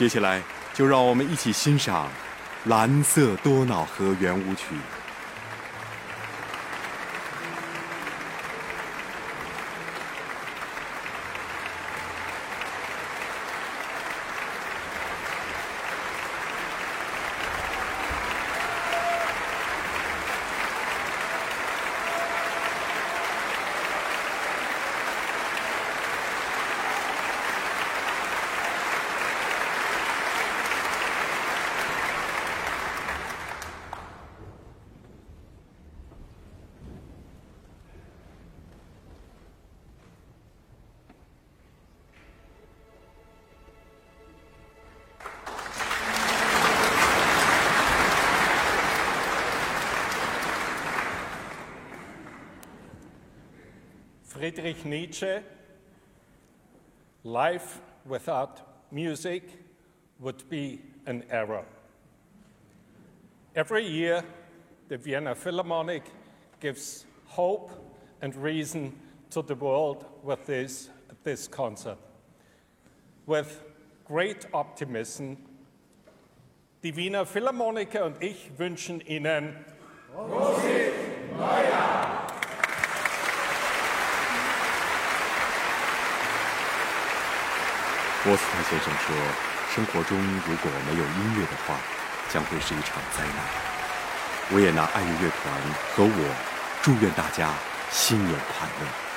接下来，就让我们一起欣赏《蓝色多瑙河圆舞曲》。Friedrich Nietzsche, life without music would be an error. Every year, the Vienna Philharmonic gives hope and reason to the world with this, this concert. With great optimism, die Wiener Philharmoniker und ich wünschen Ihnen Musik Neujahr! 波斯特先生说：“生活中如果没有音乐的话，将会是一场灾难。”维也纳爱乐乐团和我祝愿大家新年快乐。